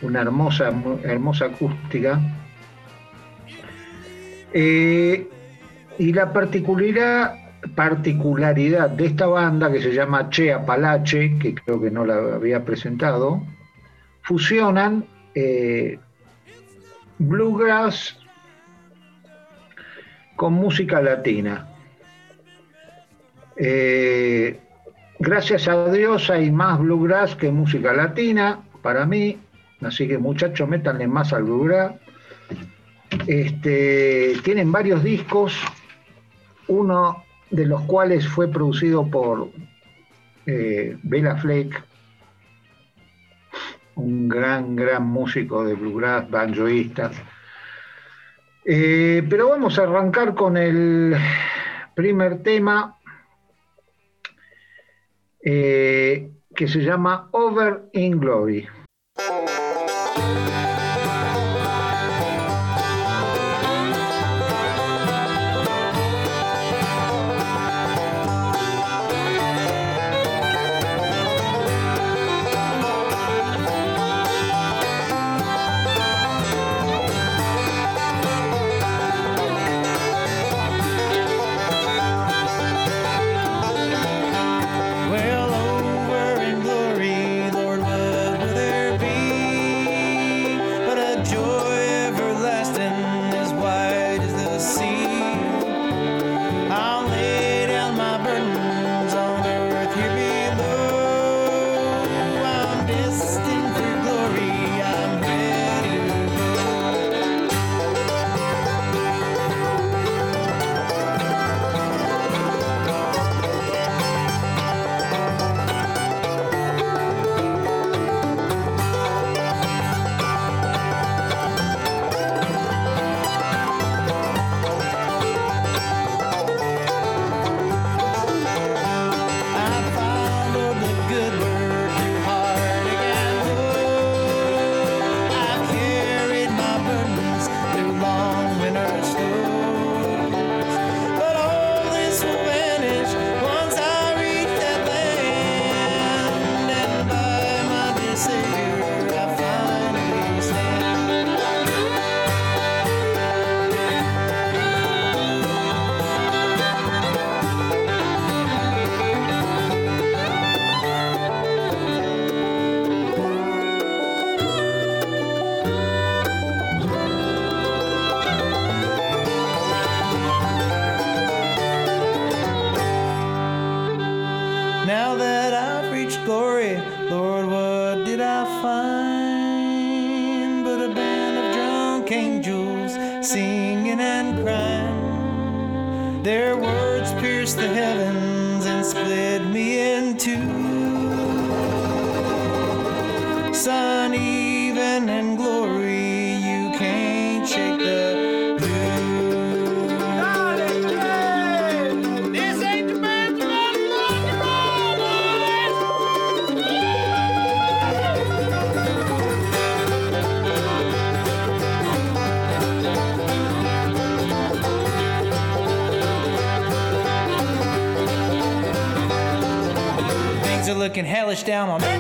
Una hermosa, hermosa acústica. Eh, y la particularidad, particularidad de esta banda que se llama Che Apalache, que creo que no la había presentado, fusionan eh, bluegrass con música latina. Eh, gracias a Dios hay más bluegrass que música latina para mí, así que muchachos métanle más al bluegrass. Este, tienen varios discos, uno de los cuales fue producido por eh, Bela Fleck, un gran, gran músico de bluegrass, banjoísta. Eh, pero vamos a arrancar con el primer tema eh, que se llama Over in Glory. Their words pierced the heavens and split me in two. Sun, even, and looking hellish down on below,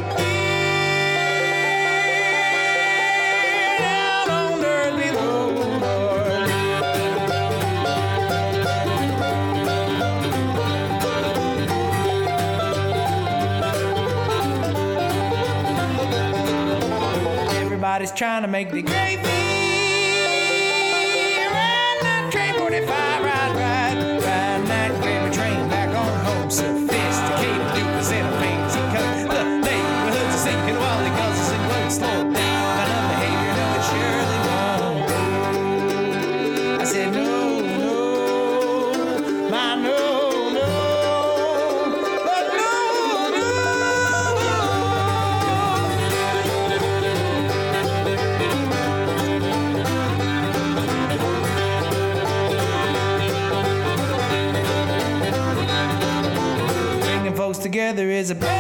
Everybody's trying to make the gravy. Is a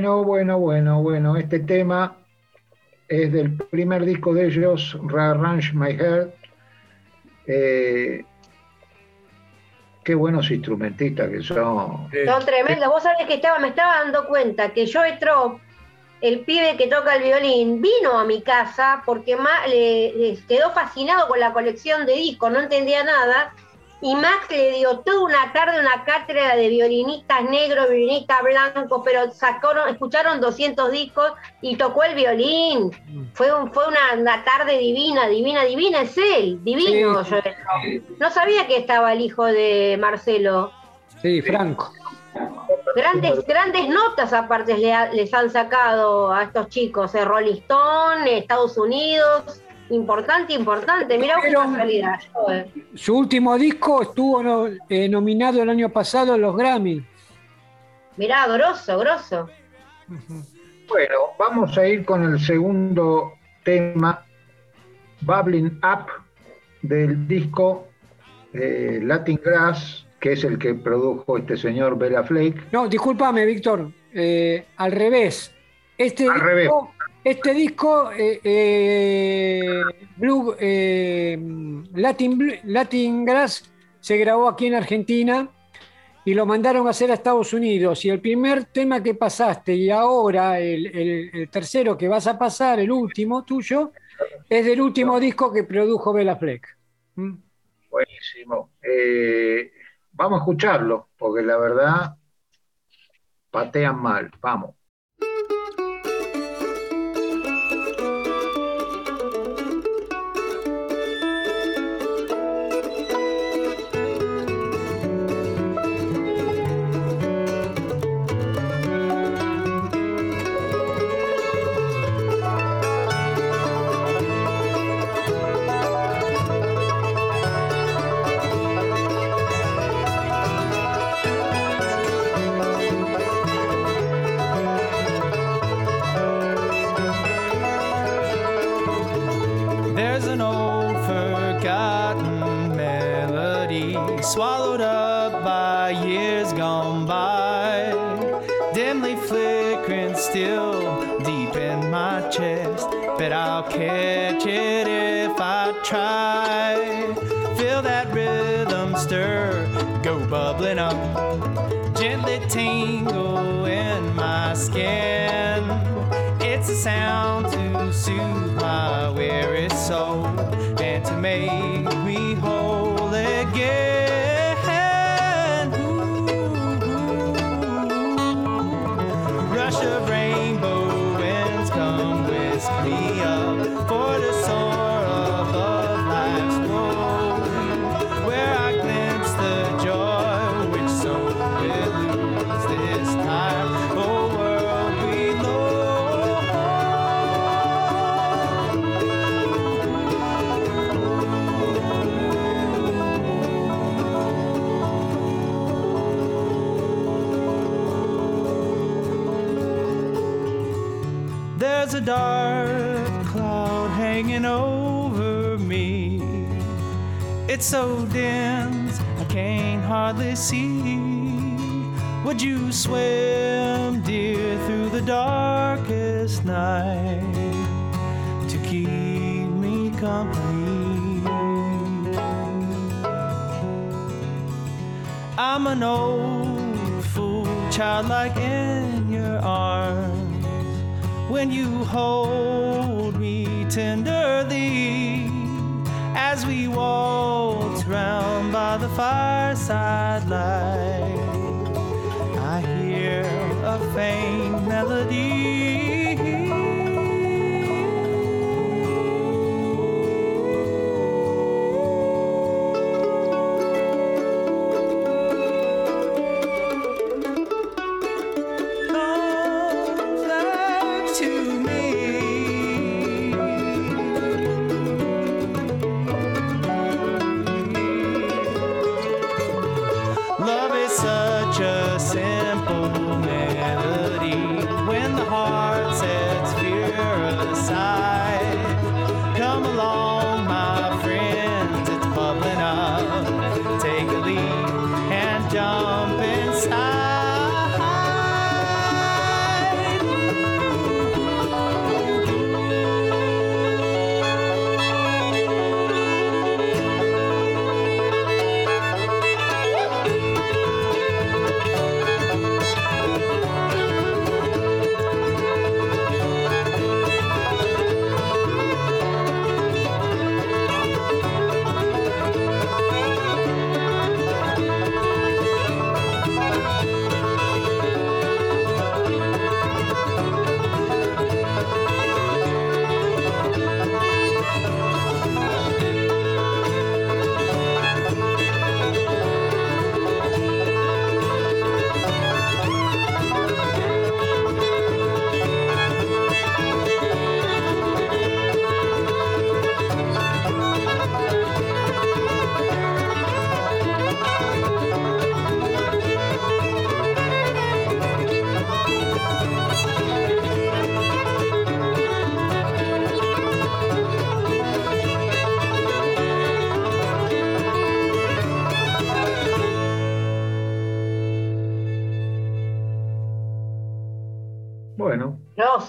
Bueno, bueno, bueno, bueno. Este tema es del primer disco de ellos, Rearrange My Head. Eh, qué buenos instrumentistas que son. Son tremendos. Vos sabés que estaba, me estaba dando cuenta que Joe Trop, el pibe que toca el violín, vino a mi casa porque le, le quedó fascinado con la colección de discos, no entendía nada. Y Max le dio toda una tarde una cátedra de violinistas negros, violinistas blancos, pero sacaron, escucharon 200 discos y tocó el violín. Fue, un- fue una, una tarde divina, divina, divina, es él, divino. Sí. Trop. No sabía que estaba el hijo de Marcelo. Sí, Franco. Grandes, grandes notas aparte les han sacado a estos chicos, eh, Rolling Stone, Estados Unidos, importante, importante, mira qué Pero- casualidad. Joder. Su último disco estuvo no- eh, nominado el año pasado a los Grammy. Mirá, grosso, grosso. Bueno, vamos a ir con el segundo tema, Bubbling Up, del disco eh, Latin Grass, que es el que produjo este señor Bela Flake. No, discúlpame, Víctor. eh, al revés. Este Al disco, revés. Este disco, eh, eh, eh, Latin, Latin Grass, se grabó aquí en Argentina y lo mandaron a hacer a Estados Unidos. Y el primer tema que pasaste y ahora el tercero que vas a pasar, el último tuyo, es del último disco que produjo Bela Fleck. ¿Mm? Buenísimo. Eh, vamos a escucharlo, porque la verdad patean mal. Vamos. Swallowed up by years gone by, dimly flickering still deep in my chest. Bet I'll catch it if I try. Feel that rhythm stir, go bubbling up, gently tingle in my skin. It's a sound to soothe my weary soul and to make It's so dense, I can't hardly see. Would you swim, dear, through the darkest night to keep me company? I'm an old fool, childlike in your arms when you hold me tenderly as we the fireside light.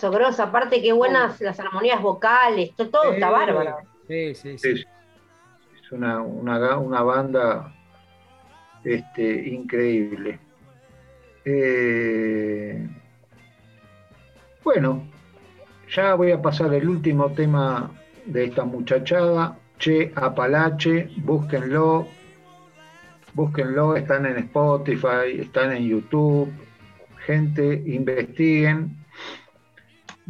Grosso, grosso. Aparte, qué buenas las armonías vocales. to- Todo está bárbaro. Sí, sí, sí. es, es una, una, una banda este, increíble. Eh, bueno, ya voy a pasar el último tema de esta muchachada, Che Apalache, búsquenlo, búsquenlo, están en Spotify, están en YouTube, gente, investiguen.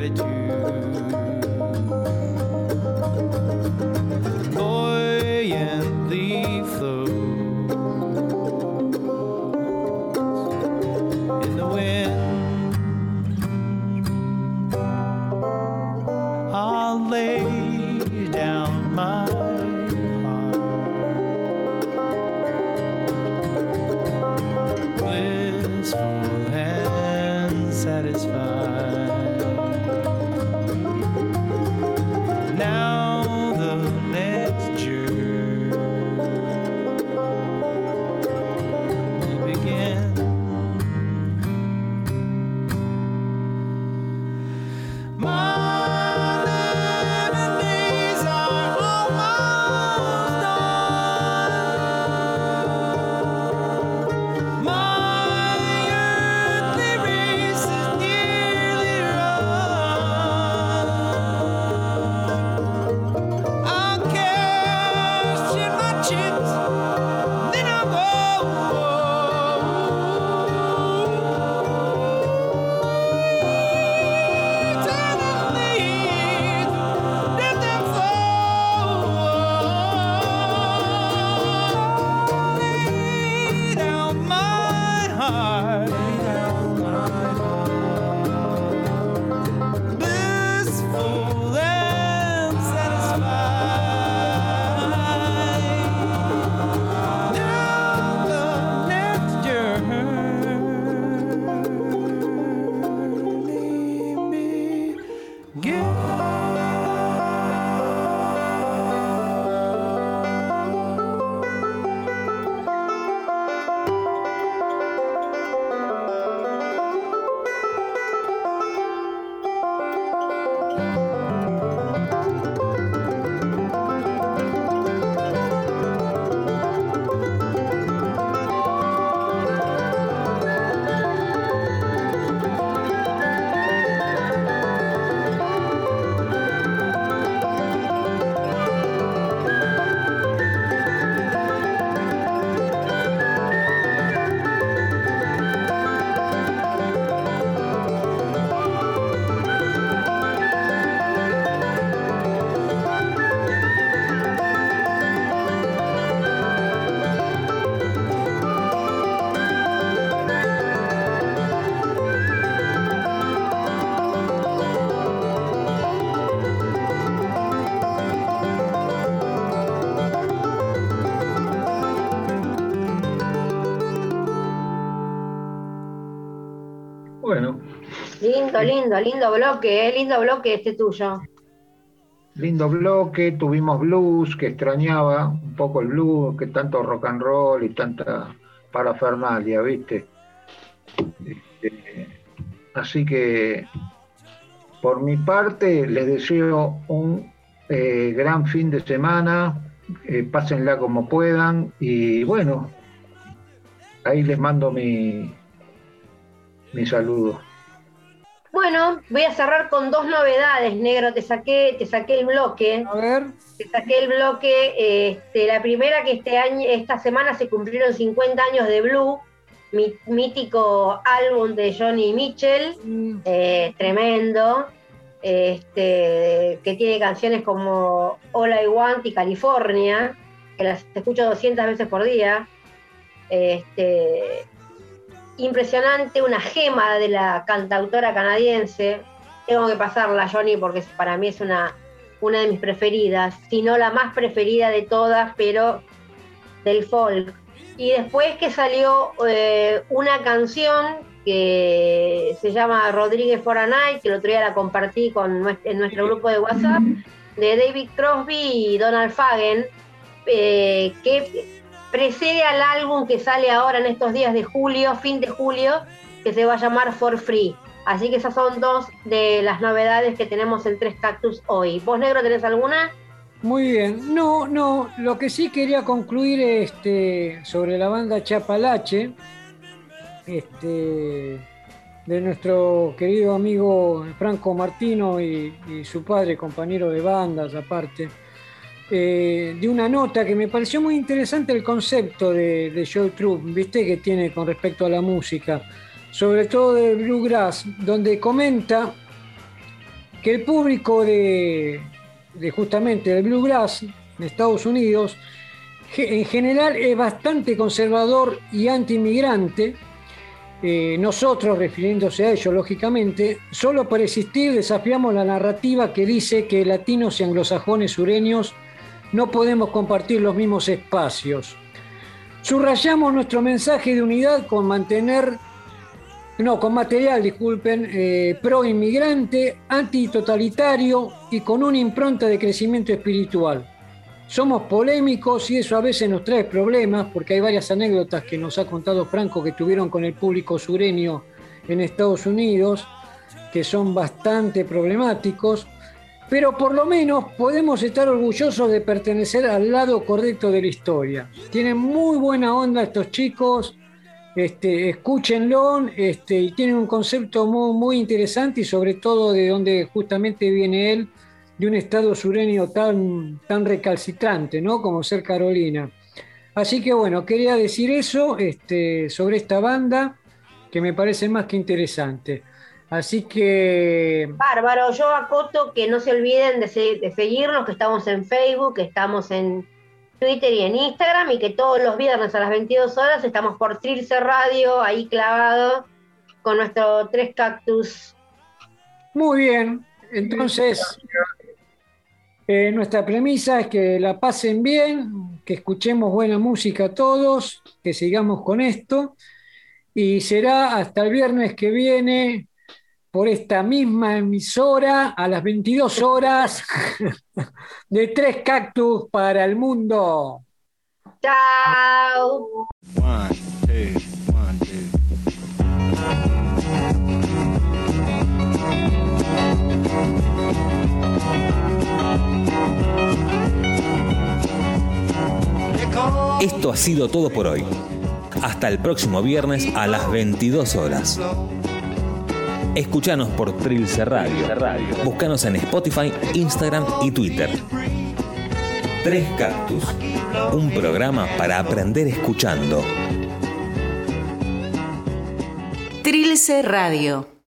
gratitude, Lindo, lindo, lindo bloque, eh, lindo bloque este tuyo. lindo bloque, tuvimos blues, que extrañaba un poco el blues, que tanto rock and roll y tanta parafernalia, ¿viste? Este, así que, por mi parte, les deseo un eh, gran fin de semana, eh, pásenla como puedan y bueno, ahí les mando mi, mi saludo. Bueno, voy a cerrar con dos novedades, negro. Te saqué, te saqué el bloque. A ver, Te saqué el bloque. Este, la primera que este año, esta semana se cumplieron 50 años de Blue, mi- mítico álbum de Johnny Mitchell, mm, eh, tremendo, este, que tiene canciones como All I Want y California, que las escucho 200 veces por día. Este, impresionante, una gema de la cantautora canadiense. Tengo que pasarla, Johnny, porque para mí es una, una de mis preferidas, si no la más preferida de todas, pero del folk. Y después que salió eh, una canción que se llama Rodríguez for a Night, que el otro día la compartí con nues- en nuestro grupo de WhatsApp, de David Crosby y Donald Fagen, eh, que precede al álbum que sale ahora en estos días de julio, fin de julio, que se va a llamar For Free. Así que esas son dos de las novedades que tenemos en Tres Cactus hoy. ¿Vos, Negro, tenés alguna? Muy bien. No, no, lo que sí quería concluir este, sobre la banda Chapalache, este, de nuestro querido amigo Franco Martino y, su padre, compañero de bandas aparte, eh, de una nota que me pareció muy interesante el concepto de, de Joe Troop, viste, que tiene con respecto a la música sobre todo del bluegrass, donde comenta que el público de, justamente del bluegrass en Estados Unidos en general es bastante conservador y anti-inmigrante. Eh, nosotros, refiriéndose a ello, lógicamente, solo por existir desafiamos la narrativa que dice que latinos y anglosajones sureños no podemos compartir los mismos espacios. Subrayamos nuestro mensaje de unidad con mantener no, con material, disculpen, eh, pro inmigrante, antitotalitario y con una impronta de crecimiento espiritual. Somos polémicos y eso a veces nos trae problemas porque hay varias anécdotas que nos ha contado Franco que tuvieron con el público sureño en Estados Unidos que son bastante problemáticos, pero por lo menos podemos estar orgullosos de pertenecer al lado correcto de la historia. Tienen muy buena onda estos chicos, este, escúchenlo, este, y tiene un concepto muy, interesante y sobre todo de donde justamente viene él, de un estado sureño tan, tan recalcitrante, ¿no? Como ser Carolina. Así que bueno, quería decir eso este, sobre esta banda que me parece más que interesante. Así que... Bárbaro, yo acoto que no se olviden de, de seguirnos, que estamos en Facebook, que estamos en Twitter y en Instagram y que todos los viernes a las 22 horas estamos por Trilce Radio, ahí clavado, con nuestro Tres Cactus. Muy bien, entonces eh, nuestra premisa es que la pasen bien, que escuchemos buena música todos, que sigamos con esto y será hasta el viernes que viene por esta misma emisora a las 22 horas de Tres Cactus para el Mundo. Chao. Esto ha sido todo por hoy. Hasta el próximo viernes a las 22 horas. Escúchanos por Trilce Radio. Búscanos en Spotify, Instagram y Twitter. Tres Cactus. Un programa para aprender escuchando. Trilce Radio.